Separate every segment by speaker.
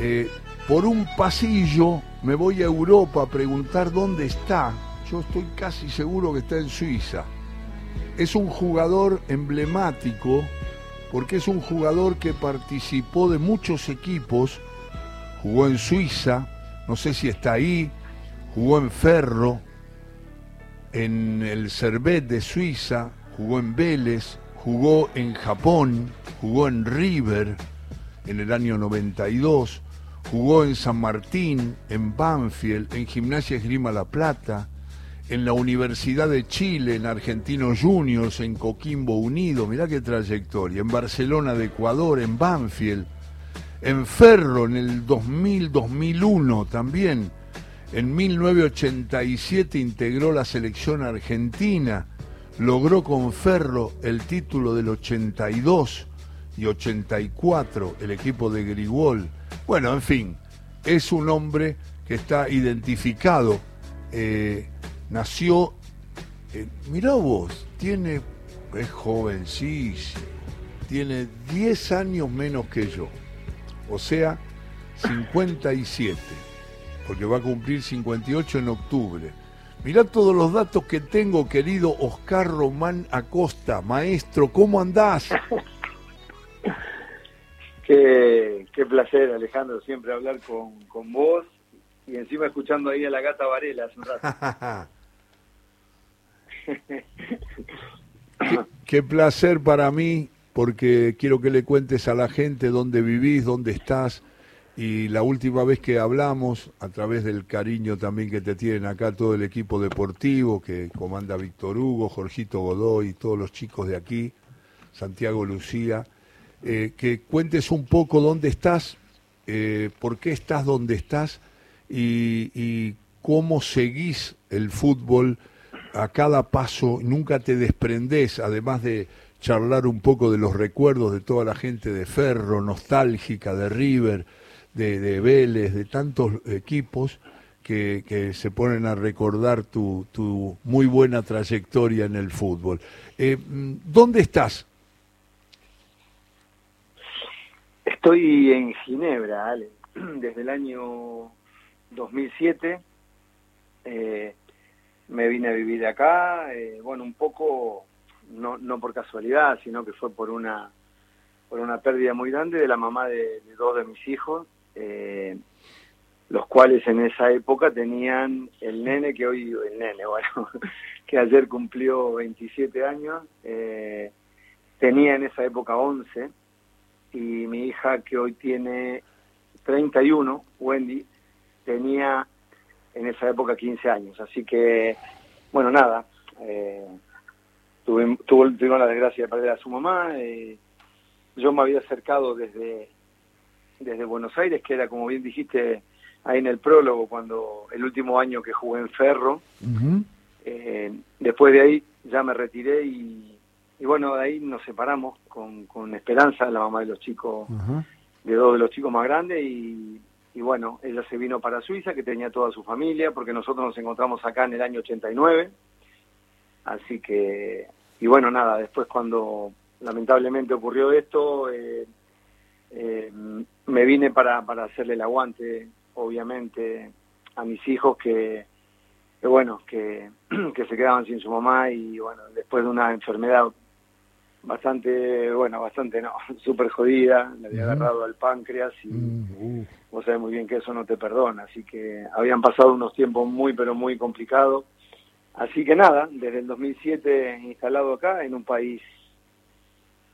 Speaker 1: eh, por un pasillo me voy a Europa a preguntar dónde está. Yo estoy casi seguro que está en Suiza. Es un jugador emblemático porque es un jugador que participó de muchos equipos, jugó en Suiza, no sé si está ahí, jugó en Ferro, en el Servet de Suiza, jugó en Vélez, jugó en Japón, jugó en River en el año 92, jugó en San Martín, en Banfield, en Gimnasia Esgrima La Plata, en la Universidad de Chile, en Argentinos Juniors, en Coquimbo Unido, mirá qué trayectoria, en Barcelona de Ecuador, en Banfield, en Ferro en el 2000-2001 también, en 1987 integró la selección argentina, logró con Ferro el título del 82 y 84, el equipo de Grigol. Bueno, en fin, es un hombre que está identificado. Eh, nació, eh, mirá vos, tiene, es jovencísimo, tiene 10 años menos que yo, o sea, 57, porque va a cumplir 58 en octubre. Mirá todos los datos que tengo, querido Oscar Román Acosta, maestro, ¿cómo andás?
Speaker 2: Qué, qué placer, Alejandro, siempre hablar con, con vos y encima escuchando ahí a la gata Varela hace un rato.
Speaker 1: qué, placer para mí, porque quiero que le cuentes a la gente dónde vivís, dónde estás. Y la última vez que hablamos, a través del cariño también que te tienen acá todo el equipo deportivo, que comanda Víctor Hugo, Jorgito Godoy, todos los chicos de aquí, Santiago Lucía, eh, que cuentes un poco dónde estás, eh, por qué estás donde estás y, y cómo seguís el fútbol a cada paso nunca te desprendes, además de charlar un poco de los recuerdos de toda la gente de Ferro, nostálgica, de River, de, Vélez, de tantos equipos que, se ponen a recordar tu, tu, muy buena trayectoria en el fútbol. Eh, ¿Dónde estás?
Speaker 2: Estoy en Ginebra, Ale, desde el año 2007. Eh, me vine a vivir acá, eh, bueno, un poco, no, no por casualidad, sino que fue por una, por una pérdida muy grande de la mamá de, dos de mis hijos, eh, los cuales en esa época tenían el nene que hoy, el nene, bueno, que ayer cumplió 27 años, eh, tenía en esa época 11, y mi hija que hoy tiene 31, Wendy, tenía en esa época 15 años. Así que, bueno, nada, eh, tuve, tuvo, la desgracia de perder a su mamá. Eh, yo me había acercado desde, desde Buenos Aires, que era, como bien dijiste, ahí en el prólogo, cuando el último año que jugué en Ferro. eh, después de ahí ya me retiré y, y, bueno, de ahí nos separamos con, con Esperanza, la mamá de los chicos, de dos de los chicos más grandes, y y bueno, ella se vino para Suiza, que tenía toda su familia, porque nosotros nos encontramos acá en el año 89. Así que, y bueno, nada, después cuando lamentablemente ocurrió esto, eh, eh, me vine para, para hacerle el aguante, obviamente, a mis hijos que, que bueno, que, que se quedaban sin su mamá y bueno, después de una enfermedad bastante, bueno, bastante no, súper jodida, le había agarrado al páncreas y mm, vos sabés muy bien que eso no te perdona, así que habían pasado unos tiempos muy, pero muy complicados. Así que nada, desde el 2007 instalado acá, en un país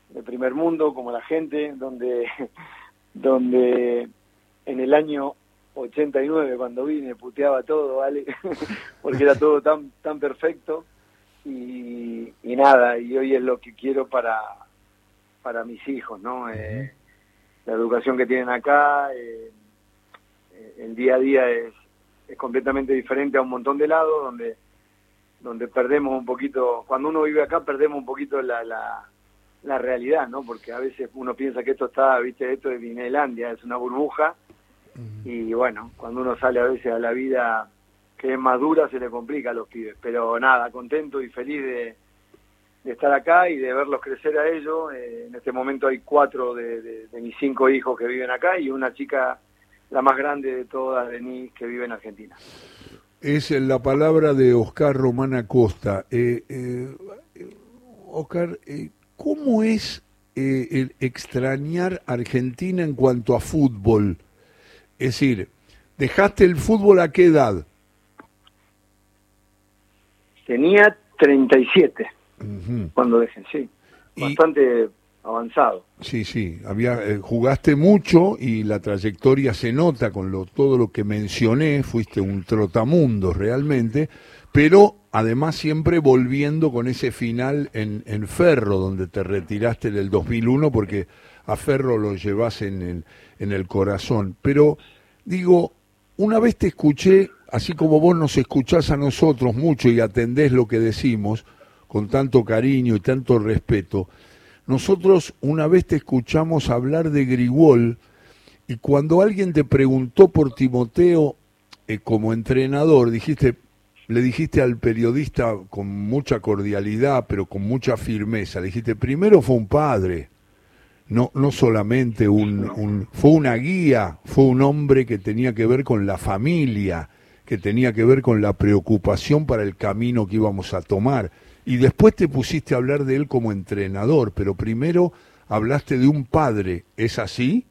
Speaker 2: de primer mundo, como la gente, donde, donde en el año 89 cuando vine puteaba todo, ¿vale? Porque era todo tan, tan perfecto y, nada, y hoy es lo que quiero para, para mis hijos, ¿no? Eh, la educación que tienen acá, eh, eh, el día a día es, es completamente diferente a un montón de lados donde donde perdemos un poquito, cuando uno vive acá perdemos un poquito la, la, la realidad, ¿no? Porque a veces uno piensa que esto está, viste, esto es Disneylandia, es una burbuja, y bueno, cuando uno sale a veces a la vida que es más dura se le complica a los pibes. Pero nada, contento y feliz de, estar acá y de verlos crecer a ellos. Eh, en este momento hay cuatro de, mis cinco hijos que viven acá y una chica la más grande de todas, Denise, que vive en Argentina.
Speaker 1: Es la palabra de Oscar Román Acosta. Eh, eh, Oscar, ¿cómo es el extrañar Argentina en cuanto a fútbol? Es decir, ¿dejaste el fútbol a qué edad?
Speaker 2: Tenía 37 cuando dejé, sí. Bastante avanzado.
Speaker 1: Sí, sí, había eh, jugaste mucho y la trayectoria se nota con lo, todo lo que mencioné, fuiste un trotamundo realmente, pero además siempre volviendo con ese final en, en Ferro, donde te retiraste en el 2001, porque a Ferro lo llevas en el, en el corazón. Pero digo, una vez te escuché, así como vos nos escuchás a nosotros mucho y atendés lo que decimos, con tanto cariño y tanto respeto, nosotros una vez te escuchamos hablar de Grigol y cuando alguien te preguntó por Timoteo eh, como entrenador, dijiste, le dijiste al periodista con mucha cordialidad, pero con mucha firmeza, le dijiste, primero fue un padre, no, no solamente un, un, fue una guía, fue un hombre que tenía que ver con la familia, que tenía que ver con la preocupación para el camino que íbamos a tomar y después te pusiste a hablar de él como entrenador, pero primero hablaste de un padre, ¿es así?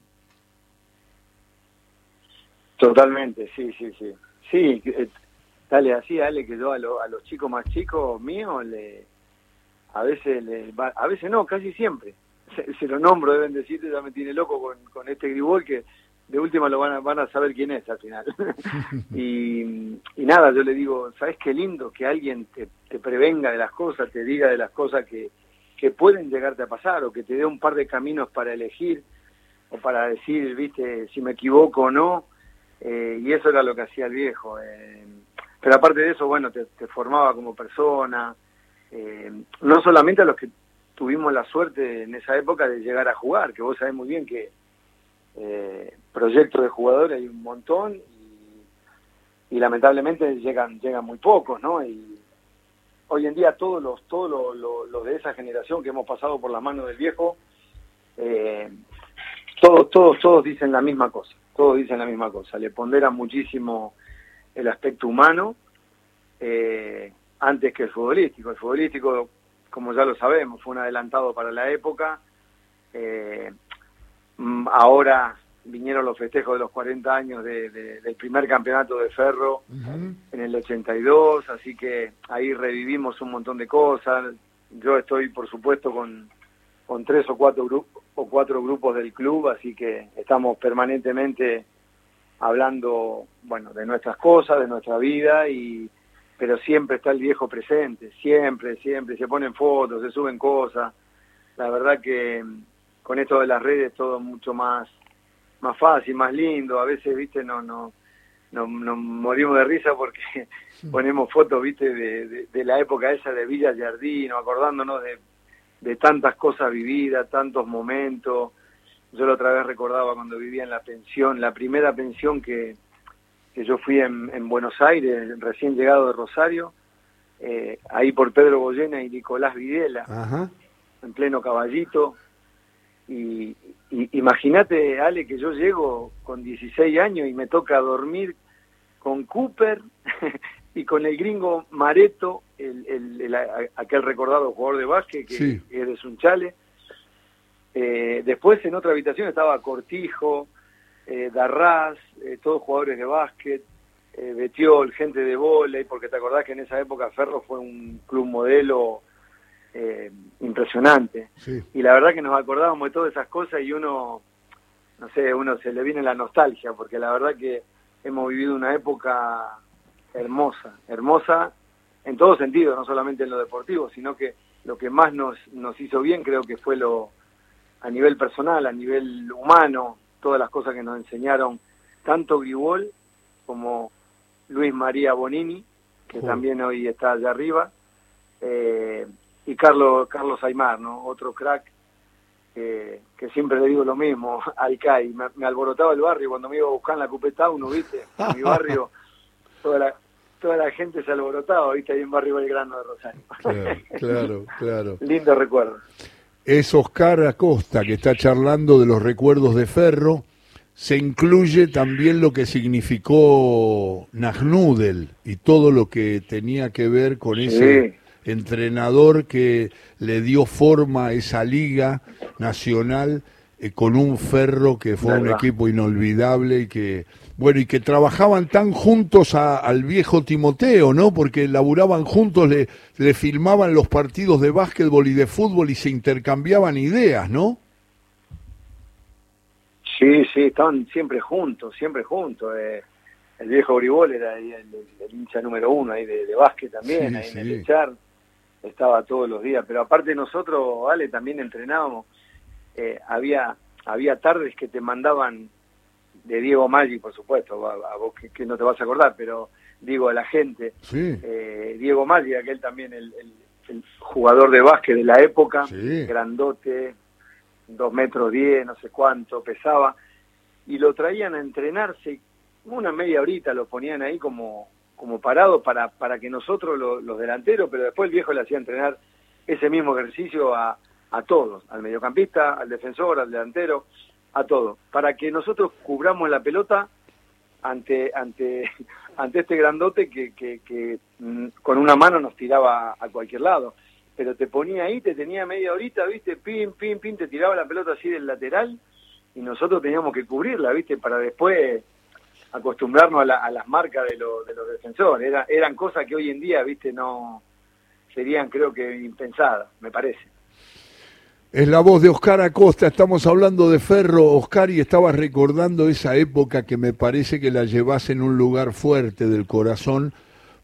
Speaker 2: Totalmente, sí, sí, sí. Sí, eh, dale así, dale que yo a, a los chicos más chicos míos le a veces le, a veces no, casi siempre. Se, lo nombro, deben decirte, ya me tiene loco con, con este gribol que de última lo van a, van a saber quién es al final. y, y, nada, yo le digo, ¿sabes qué lindo que alguien te, te, prevenga de las cosas, te diga de las cosas que, que pueden llegarte a pasar o que te dé un par de caminos para elegir o para decir, viste, si me equivoco o no? Eh, y eso era lo que hacía el viejo. Eh, pero aparte de eso, bueno, te, te formaba como persona, eh, no solamente a los que tuvimos la suerte en esa época de llegar a jugar, que vos sabés muy bien que eh, proyectos de jugadores hay un montón y, lamentablemente llegan llegan muy pocos, ¿no? Y hoy en día todos los todos los, de esa generación que hemos pasado por las manos del viejo, eh, todos todos todos dicen la misma cosa, todos dicen la misma cosa, le ponderan muchísimo el aspecto humano eh, antes que el futbolístico. El futbolístico, como ya lo sabemos, fue un adelantado para la época. Eh, ahora vinieron los festejos de los 40 años de, del primer campeonato de Ferro en el 82, así que ahí revivimos un montón de cosas. Yo estoy, por supuesto, con, con tres o cuatro, grupos o cuatro grupos del club, así que estamos permanentemente hablando, bueno, de nuestras cosas, de nuestra vida, y pero siempre está el viejo presente, siempre, siempre, se ponen fotos, se suben cosas. La verdad que con esto de las redes todo mucho más más fácil, más lindo. A veces, viste, no no nos no morimos de risa porque ponemos fotos, viste, de, de, la época esa de Villa Jardino, acordándonos de, de tantas cosas vividas, tantos momentos. Yo la otra vez recordaba cuando vivía en la pensión, la primera pensión que, que yo fui en, en Buenos Aires, recién llegado de Rosario, eh, ahí por Pedro Goyena y Nicolás Videla, en pleno caballito, y, imagínate, Ale, que yo llego con 16 años y me toca dormir con Cooper y con el gringo Mareto, el, aquel recordado jugador de básquet que, eres un chale. Eh, después en otra habitación estaba Cortijo, eh, Darraz, eh, todos jugadores de básquet, eh, Betiol, gente de volei, porque te acordás que en esa época Ferro fue un club modelo eh, impresionante. Y la verdad que nos acordábamos de todas esas cosas y uno, no sé, uno se le viene la nostalgia, porque la verdad que hemos vivido una época hermosa, hermosa en todo sentido, no solamente en lo deportivo, sino que lo que más nos, nos hizo bien creo que fue lo a nivel personal, a nivel humano, todas las cosas que nos enseñaron tanto Gribol como Luis María Bonini, que también hoy está allá arriba, eh, y Carlos Carlos Aymar, ¿no? Otro crack que, que siempre le digo lo mismo, al CAI. Me, alborotaba el barrio cuando me iba a buscar en la Cupeta uno, ¿viste? En mi barrio toda la, toda la gente se alborotaba, ¿viste? Ahí en Barrio Belgrano de Rosario.
Speaker 1: Claro, claro, claro.
Speaker 2: Lindo recuerdo.
Speaker 1: Es Oscar Acosta que está charlando de los recuerdos de Ferro. se incluye también lo que significó Nagnudel y todo lo que tenía que ver con ese entrenador que le dio forma a esa liga nacional eh, con un ferro que fue un equipo inolvidable y que bueno y que trabajaban tan juntos al viejo Timoteo no porque laburaban juntos le, le filmaban los partidos de básquetbol y de fútbol y se intercambiaban ideas no
Speaker 2: Sí, sí, estaban siempre juntos, siempre juntos. Eh, el viejo Gribol era el, hincha número uno ahí de, básquet también, ahí en el echar. Estaba todos los días. Pero aparte nosotros, vale, también entrenábamos. Eh, había había tardes que te mandaban de Diego Maggi, por supuesto, a, vos que, no te vas a acordar, pero digo a la gente. Eh, Diego Maggi, aquel también el, jugador de básquet de la época, grandote, dos metros diez, no sé cuánto pesaba, y lo traían a entrenarse, una media horita lo ponían ahí como, como parado para, para que nosotros los delanteros, pero después el viejo le hacía entrenar ese mismo ejercicio a, a todos, al mediocampista, al defensor, al delantero, a todos, para que nosotros cubramos la pelota ante ante ante este grandote que, que, que mm, con una mano nos tiraba a cualquier lado. Pero te ponía ahí, te tenía media horita, viste, pim, pim, pim, te tiraba la pelota así del lateral y nosotros teníamos que cubrirla, viste, para después acostumbrarnos a, las marcas de, de los defensores. Era, eran cosas que hoy en día, viste, no serían creo que impensadas, me parece.
Speaker 1: Es la voz de Oscar Acosta, estamos hablando de Ferro, Oscar, y estaba recordando esa época que me parece que la llevas en un lugar fuerte del corazón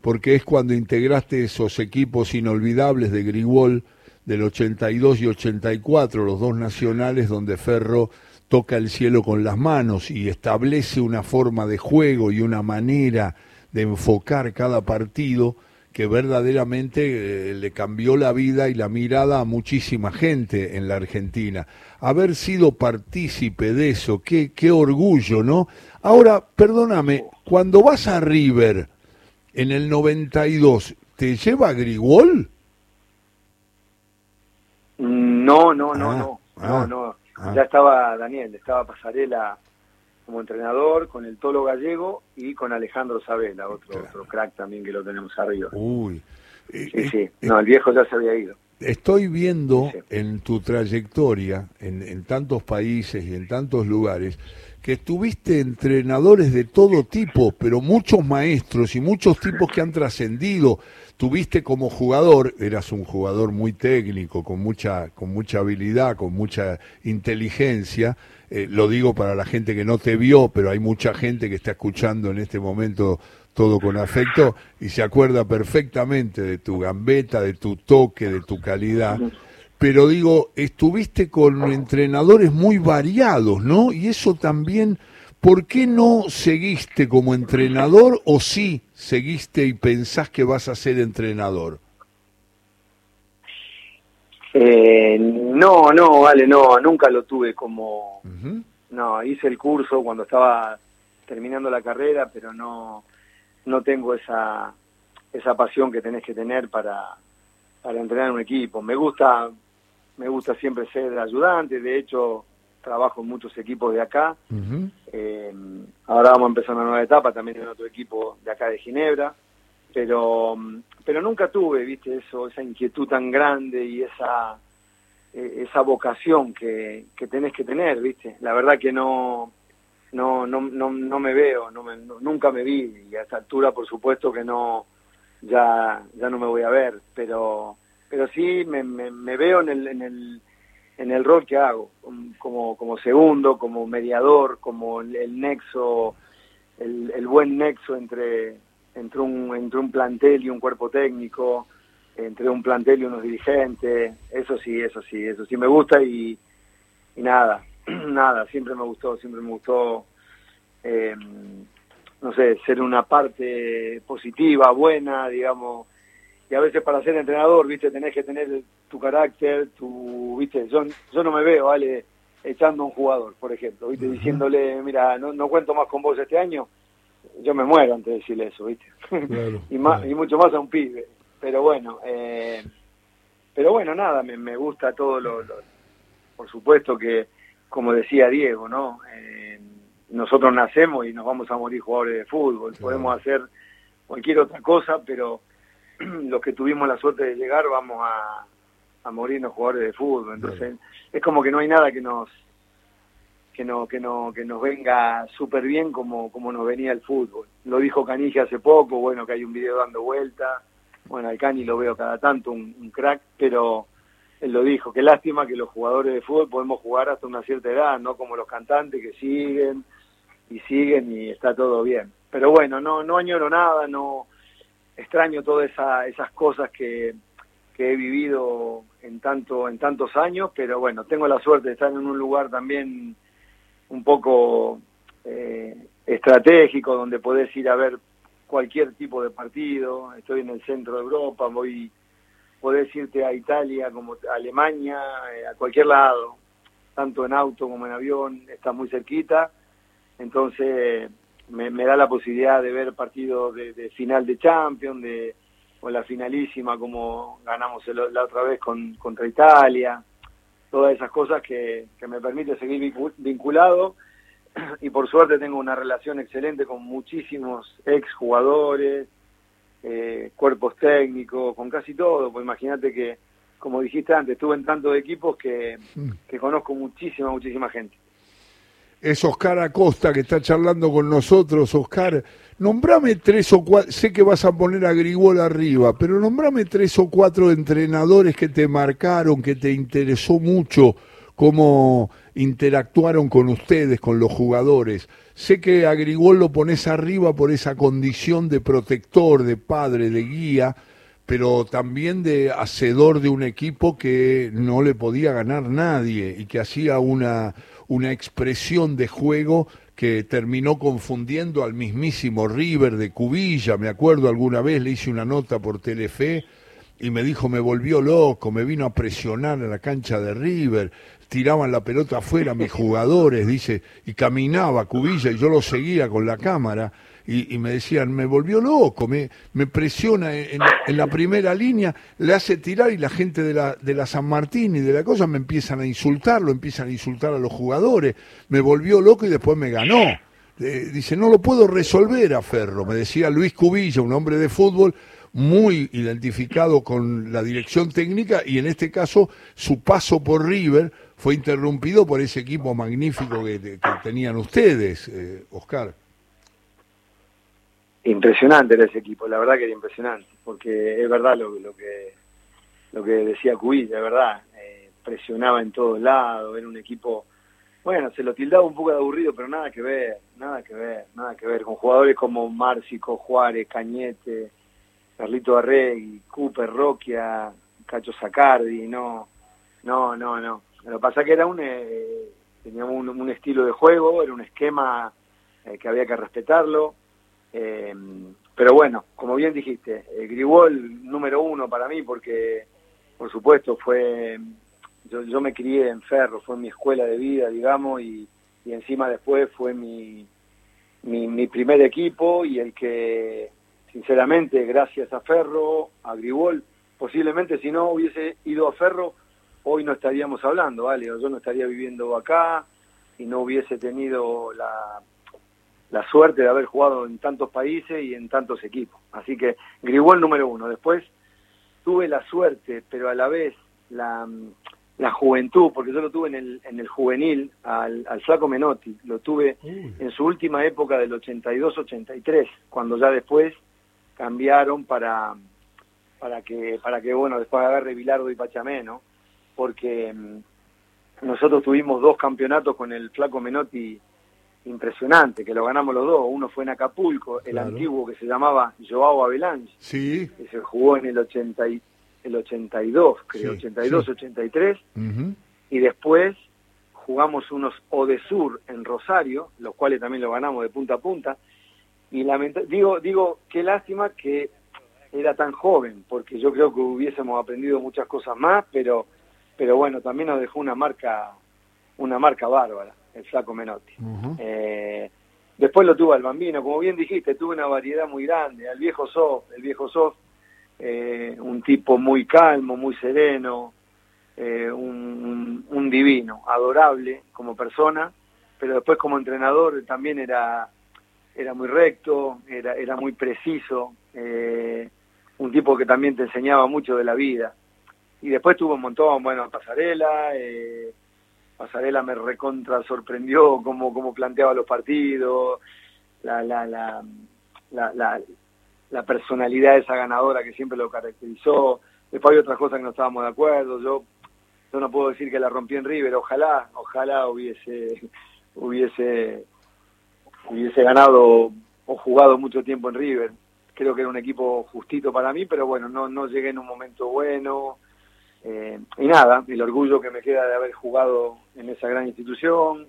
Speaker 1: porque es cuando integraste esos equipos inolvidables de Grigol del 82 y 84, los dos nacionales donde Ferro toca el cielo con las manos y establece una forma de juego y una manera de enfocar cada partido que verdaderamente eh, le cambió la vida y la mirada a muchísima gente en la Argentina. Haber sido partícipe de eso, qué, qué orgullo, ¿no? Ahora, perdóname, cuando vas a River, en el 92, ¿te lleva Grigol?
Speaker 2: No, no, no, ah, no, ah, no, no. Ah. Ya estaba Daniel, estaba Pasarela como entrenador, con el Tolo Gallego y con Alejandro Sabela, otro, otro crack también que lo tenemos arriba.
Speaker 1: Uy.
Speaker 2: Sí, eh, sí. Eh, no, el viejo ya se había ido.
Speaker 1: Estoy viendo en tu trayectoria, en, en tantos países y en tantos lugares, que tuviste entrenadores de todo tipo, pero muchos maestros y muchos tipos que han trascendido. Tuviste como jugador, eras un jugador muy técnico, con mucha, con mucha habilidad, con mucha inteligencia. Eh, lo digo para la gente que no te vio, pero hay mucha gente que está escuchando en este momento todo con afecto y se acuerda perfectamente de tu gambeta, de tu toque, de tu calidad pero digo, estuviste con entrenadores muy variados, ¿no? Y eso también, ¿por qué no seguiste como entrenador o sí seguiste y pensás que vas a ser entrenador?
Speaker 2: Eh, no, no, vale, no, nunca lo tuve como... No, hice el curso cuando estaba terminando la carrera, pero no, no tengo esa, esa pasión que tenés que tener para, para entrenar un equipo. Me gusta me gusta siempre ser ayudante, de hecho trabajo en muchos equipos de acá. Eh, ahora vamos a empezar una nueva etapa también en otro equipo de acá de Ginebra, pero pero nunca tuve, viste, eso, esa inquietud tan grande y esa e, esa vocación que, que tenés que tener, viste. La verdad que no no no no, no me veo, no, me, nunca me vi y a esta altura por supuesto que no ya ya no me voy a ver, pero pero sí me, me, veo en el, en, el, en el rol que hago, como, como segundo, como mediador, como el, nexo, el, el, buen nexo entre, entre, un, entre un plantel y un cuerpo técnico, entre un plantel y unos dirigentes, eso sí, eso sí, eso sí me gusta y, y nada, nada, siempre me gustó, siempre me gustó, eh, no sé, ser una parte positiva, buena, digamos, y a veces para ser entrenador, viste, tenés que tener tu carácter, tu, viste, yo, yo no me veo, vale, echando a un jugador, por ejemplo, viste, diciéndole, mira, no, no cuento más con vos este año, yo me muero antes de decirle eso, viste, y más y mucho más a un pibe, pero bueno, eh, pero bueno, nada, me, me gusta todo lo, por supuesto que, como decía Diego, ¿no? Eh, nosotros nacemos y nos vamos a morir jugadores de fútbol. Podemos hacer cualquier otra cosa, pero los que tuvimos la suerte de llegar vamos a, a morirnos jugadores de fútbol. Entonces, es como que no hay nada que nos que no que no que nos venga súper bien como como nos venía el fútbol. Lo dijo Canige hace poco, bueno, que hay un video dando vuelta. Bueno, al Cani lo veo cada tanto, un, crack, pero él lo dijo, qué lástima que los jugadores de fútbol podemos jugar hasta una cierta edad, no como los cantantes que siguen y siguen y está todo bien. Pero bueno, no no añoro nada, no extraño todas esa, esas cosas que, que he vivido en tanto en tantos años, pero bueno, tengo la suerte de estar en un lugar también un poco eh, estratégico donde podés ir a ver cualquier tipo de partido. Estoy en el centro de Europa, voy podés irte a Italia como a Alemania, eh, a cualquier lado, tanto en auto como en avión, está muy cerquita. Entonces me, da la posibilidad de ver partidos de, de final de Champions, de o la finalísima como ganamos la otra vez con, contra Italia, todas esas cosas que, que me permite seguir vinculado. Y por suerte tengo una relación excelente con muchísimos ex jugadores, eh, cuerpos técnicos, con casi todo, pues imagínate que, como dijiste antes, estuve en tantos equipos que, que conozco muchísima, muchísima gente
Speaker 1: es Oscar Acosta que está charlando con nosotros. Oscar, nombrame tres o cuatro, sé que vas a poner a Grigol arriba, pero nombrame tres o cuatro entrenadores que te marcaron, que te interesó mucho cómo interactuaron con ustedes, con los jugadores. Sé que a Grigol lo pones arriba por esa condición de protector, de padre, de guía, pero también de hacedor de un equipo que no le podía ganar nadie y que hacía una una expresión de juego que terminó confundiendo al mismísimo River de Cubilla. Me acuerdo alguna vez le hice una nota por Telefe y me dijo me volvió loco, me vino a presionar en la cancha de River, tiraban la pelota afuera mis jugadores, dice, y caminaba Cubilla y yo lo seguía con la cámara y, me decían, me volvió loco, me, presiona en, la primera línea, le hace tirar y la gente de la, de la San Martín y de la cosa me empiezan a insultar, lo empiezan a insultar a los jugadores, me volvió loco y después me ganó. Eh, dice, no lo puedo resolver a Ferro, me decía Luis Cubilla, un hombre de fútbol muy identificado con la dirección técnica y en este caso su paso por River fue interrumpido por ese equipo magnífico que, tenían ustedes, eh, Oscar
Speaker 2: impresionante era ese equipo, la verdad que era impresionante, porque es verdad lo, lo que lo que decía Cubilla, es verdad, eh, presionaba en todos lados, era un equipo, bueno, se lo tildaba un poco de aburrido, pero nada que ver, nada que ver, nada que ver, con jugadores como Márcico, Juárez, Cañete, Carlito Arregui, Cooper, Roquia, Cacho Sacardi, no, no, no, no. Lo que pasa que era un, eh, teníamos un, estilo de juego, era un esquema eh, que había que respetarlo, eh, pero bueno, como bien dijiste, el Gribol número uno para mí porque, por supuesto, fue yo, yo me crié en Ferro, fue mi escuela de vida, digamos, y, y encima después fue mi, mi, mi, primer equipo y el que, sinceramente, gracias a Ferro, a Gribol, posiblemente si no hubiese ido a Ferro, hoy no estaríamos hablando, ¿vale? yo no estaría viviendo acá y no hubiese tenido la la suerte de haber jugado en tantos países y en tantos equipos. Así que Gribol número uno. Después tuve la suerte, pero a la vez la, la juventud, porque yo lo tuve en el, en el juvenil al, al Flaco Menotti, lo tuve en su última época del 82-83, cuando ya después cambiaron para para que para que bueno después agarre Bilardo y Pachamé, ¿no? Porque mm, nosotros tuvimos dos campeonatos con el Flaco Menotti impresionante, que lo ganamos los dos. Uno fue en Acapulco, el antiguo que se llamaba Joao Avalanche,
Speaker 1: sí.
Speaker 2: que se jugó en el, 80 y, el 82, creo, 82, 83. Y después jugamos unos Odesur en Rosario, los cuales también lo ganamos de punta a punta. Y digo, digo, qué lástima que era tan joven, porque yo creo que hubiésemos aprendido muchas cosas más, pero, pero bueno, también nos dejó una marca, una marca bárbara el flaco Menotti. eh, después lo tuvo al Bambino, como bien dijiste, tuvo una variedad muy grande, al viejo Sof, el viejo Sof, eh, un tipo muy calmo, muy sereno, eh, un, un, divino, adorable como persona, pero después como entrenador también era, era muy recto, era, era muy preciso, un tipo que también te enseñaba mucho de la vida. Y después tuvo un montón, bueno, Pasarela, eh, Pasarela me recontra sorprendió cómo, planteaba los partidos, la, la, la, la, la, personalidad de esa ganadora que siempre lo caracterizó. Después hay otras cosas que no estábamos de acuerdo. Yo, yo no puedo decir que la rompí en River, ojalá, ojalá hubiese, hubiese, hubiese ganado o jugado mucho tiempo en River. Creo que era un equipo justito para mí, pero bueno, no, no llegué en un momento bueno. Eh, y nada, el orgullo que me queda de haber jugado en esa gran institución,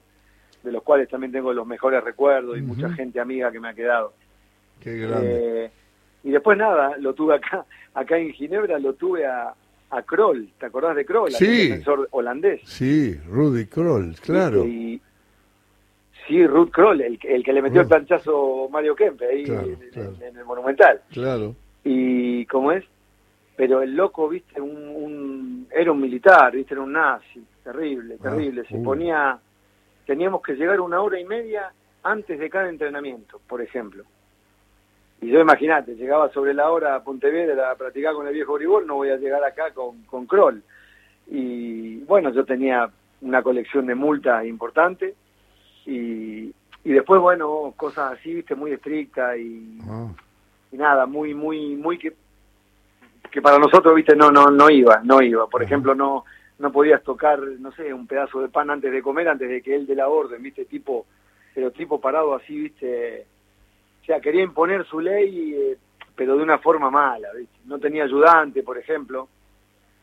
Speaker 2: de los cuales también tengo los mejores recuerdos y mucha gente amiga que me ha quedado.
Speaker 1: Qué grande.
Speaker 2: Eh, y después nada, lo tuve acá, acá en Ginebra, lo tuve a, a Kroll, ¿te acordás de Kroll?
Speaker 1: Sí.
Speaker 2: El defensor holandés.
Speaker 1: Sí, Rudy Kroll, claro.
Speaker 2: Y, sí, Rudy Kroll, el, el, que le metió el planchazo Mario Kempe ahí en, el Monumental.
Speaker 1: Claro.
Speaker 2: Y, ¿cómo es? Pero el loco, viste, un, era un militar, viste, era un nazi, terrible, ah, terrible. Se ponía, teníamos que llegar una hora y media antes de cada entrenamiento, por ejemplo. Y yo imagínate, llegaba sobre la hora a Pontevedra a practicar con el viejo Gribol, no voy a llegar acá con, con Kroll. Y bueno, yo tenía una colección de multas importante y, y después, bueno, cosas así, viste, muy estrictas y, ah. y nada, muy, muy, muy que que para nosotros, viste, no, no, no iba, no iba. Por ejemplo, no, no podías tocar, no sé, un pedazo de pan antes de comer, antes de que él de la orden, viste, tipo, pero tipo parado así, viste, o sea, quería imponer su ley, eh, pero de una forma mala, viste. No tenía ayudante, por ejemplo,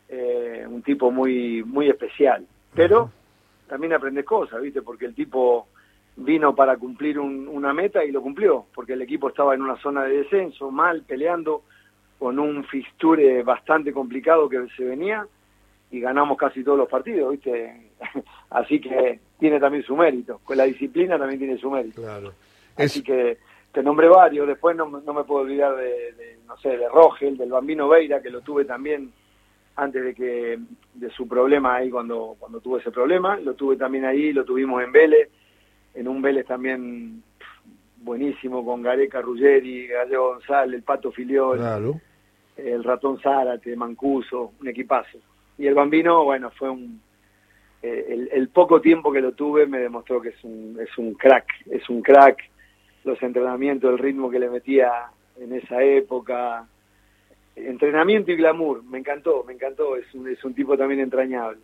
Speaker 2: eh, un tipo muy, muy especial. Pero también aprendes cosas, viste, porque el tipo vino para cumplir una meta y lo cumplió, porque el equipo estaba en una zona de descenso, mal, peleando, con un fixture bastante complicado que se venía y ganamos casi todos los partidos, ¿viste? Así que tiene también su mérito. Con la disciplina también tiene su mérito.
Speaker 1: Claro.
Speaker 2: Así que te nombré varios. Después no, no me puedo olvidar de, no sé, de Rogel, del Bambino Veira, que lo tuve también antes de que de su problema ahí cuando cuando tuve ese problema. Lo tuve también ahí, lo tuvimos en Vélez, en un Vélez también buenísimo con Gareca Ruggeri, Gallego González, el Pato Filiol.
Speaker 1: Claro
Speaker 2: el ratón Zárate, Mancuso, un equipazo. Y el bambino, bueno, fue un... Eh, el, poco tiempo que lo tuve me demostró que es un, es un crack, es un crack. Los entrenamientos, el ritmo que le metía en esa época, entrenamiento y glamour, me encantó, me encantó, es un, es un tipo también entrañable.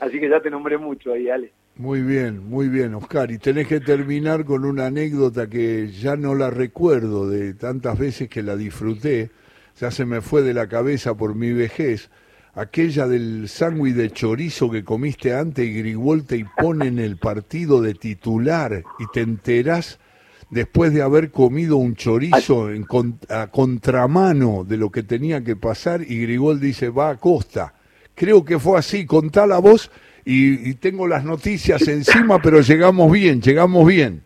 Speaker 2: Así que ya te nombré mucho ahí, Ale.
Speaker 1: Muy bien, muy bien, Oscar. Y tenés que terminar con una anécdota que ya no la recuerdo de tantas veces que la disfruté ya se me fue de la cabeza por mi vejez, aquella del sándwich de chorizo que comiste antes y Grigol te pone en el partido de titular y te enterás después de haber comido un chorizo en a contramano de lo que tenía que pasar y Grigol dice va a costa. Creo que fue así, contá la voz y, y tengo las noticias encima, pero llegamos bien, llegamos bien.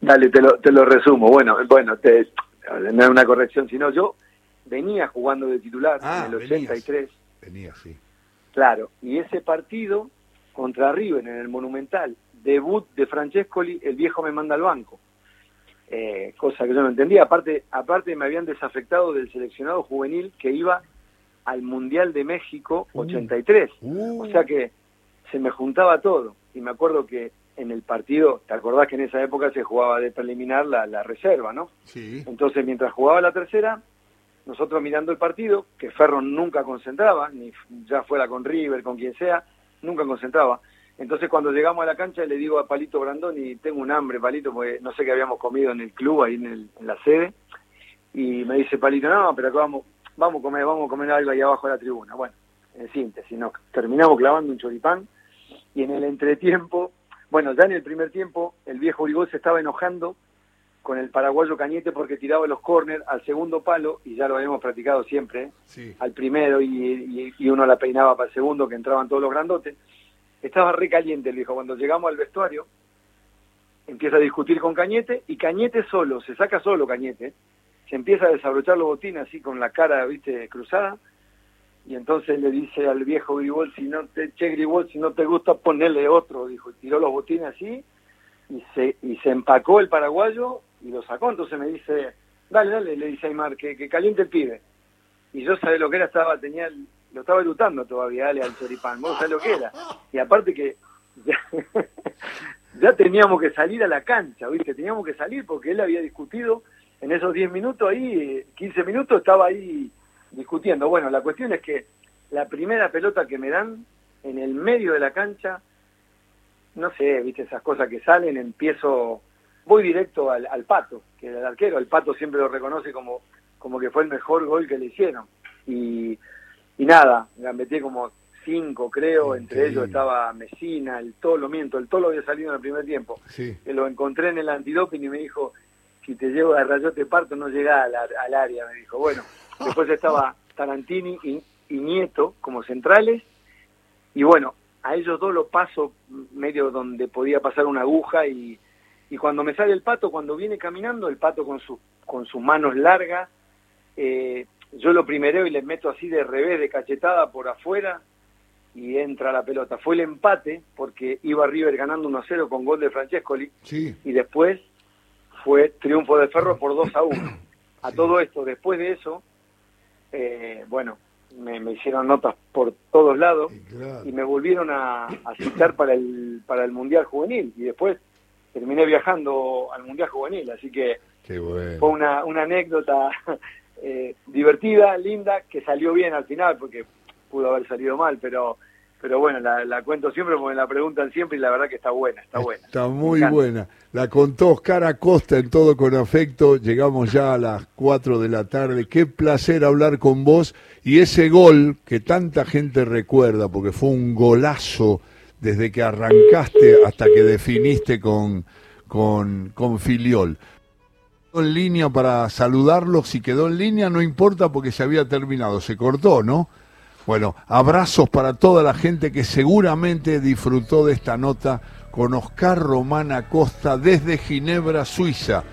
Speaker 2: Dale, te lo, te lo resumo. Bueno, bueno, te, no es una corrección, sino yo venía jugando de titular
Speaker 1: ah,
Speaker 2: en el 83.
Speaker 1: Venía, sí.
Speaker 2: Claro, y ese partido contra River en el Monumental, debut de Francescoli, el viejo me manda al banco. Eh, cosa que yo no entendía. Aparte, aparte me habían desafectado del seleccionado juvenil que iba al Mundial de México 83. Uh. Uh. O sea que se me juntaba todo. Y me acuerdo que en el partido, ¿te acordás que en esa época se jugaba de preliminar la, la reserva, no?
Speaker 1: Sí.
Speaker 2: Entonces, mientras jugaba la tercera, nosotros mirando el partido, que Ferro nunca concentraba, ni ya fuera con River, con quien sea, nunca concentraba. Entonces, cuando llegamos a la cancha, le digo a Palito Brandoni, tengo un hambre, Palito, porque no sé qué habíamos comido en el club, ahí en, el, en la sede, y me dice Palito, no, pero acá vamos, vamos a comer, vamos a comer algo ahí abajo de la tribuna. Bueno, en síntesis, nos terminamos clavando un choripán, y en el entretiempo bueno, ya en el primer tiempo el viejo Urigol se estaba enojando con el paraguayo Cañete porque tiraba los córner al segundo palo, y ya lo habíamos practicado siempre, al primero y, uno la peinaba para el segundo, que entraban todos los grandotes. Estaba re caliente el viejo. Cuando llegamos al vestuario, empieza a discutir con Cañete, y Cañete solo, se saca solo Cañete, se empieza a desabrochar los botines así con la cara, viste, cruzada, y entonces le dice al viejo Gribol, si no te, che Gribol, si no te gusta, ponele otro, dijo, tiró los botines así, y se, y se empacó el paraguayo y lo sacó, entonces me dice, dale, dale, le dice Aymar, que, caliente el pibe. Y yo sabía lo que era, estaba, tenía, lo estaba lutando todavía, dale al choripán, vos sabés lo que era. Y aparte que ya, ya teníamos que salir a la cancha, ¿viste? Teníamos que salir porque él había discutido en esos 10 minutos ahí, 15 minutos estaba ahí discutiendo. Bueno, la cuestión es que la primera pelota que me dan en el medio de la cancha, no sé, viste esas cosas que salen, empiezo, voy directo al, pato, que era el arquero, el pato siempre lo reconoce como, como que fue el mejor gol que le hicieron. Y, y nada, gambeté como cinco creo, entre ellos estaba Mesina, el Tolo, miento, el Tolo había salido en el primer tiempo.
Speaker 1: Sí.
Speaker 2: Que lo encontré en el antidoping y me dijo, si te llevo a rayote parto no llega al, al área, me dijo. Bueno, Después estaba Tarantini y, Nieto como centrales. Y bueno, a ellos dos lo paso medio donde podía pasar una aguja y, y cuando me sale el pato, cuando viene caminando, el pato con, su, con sus manos largas, eh, yo lo primereo y le meto así de revés, de cachetada por afuera y entra la pelota. Fue el empate porque iba River ganando 1-0 con gol de Francescoli y después fue triunfo de Ferro por 2 a 1. A todo esto, después de eso, eh, bueno, me, hicieron notas por todos lados y me volvieron a, citar para el, para el Mundial Juvenil y después terminé viajando al Mundial Juvenil, así que fue una, una anécdota eh, divertida, linda, que salió bien al final porque pudo haber salido mal, pero pero bueno, la, cuento siempre porque me la preguntan siempre y la verdad que está buena, está buena.
Speaker 1: Está muy buena. La contó Oscar Acosta en todo con afecto. Llegamos ya a las 4 de la tarde. Qué placer hablar con vos. Y ese gol que tanta gente recuerda, porque fue un golazo desde que arrancaste hasta que definiste con, con, con Filiol. En línea para saludarlo, si quedó en línea no importa porque se había terminado, se cortó, ¿no? Bueno, abrazos para toda la gente que seguramente disfrutó de esta nota con Oscar Román Acosta desde Ginebra, Suiza.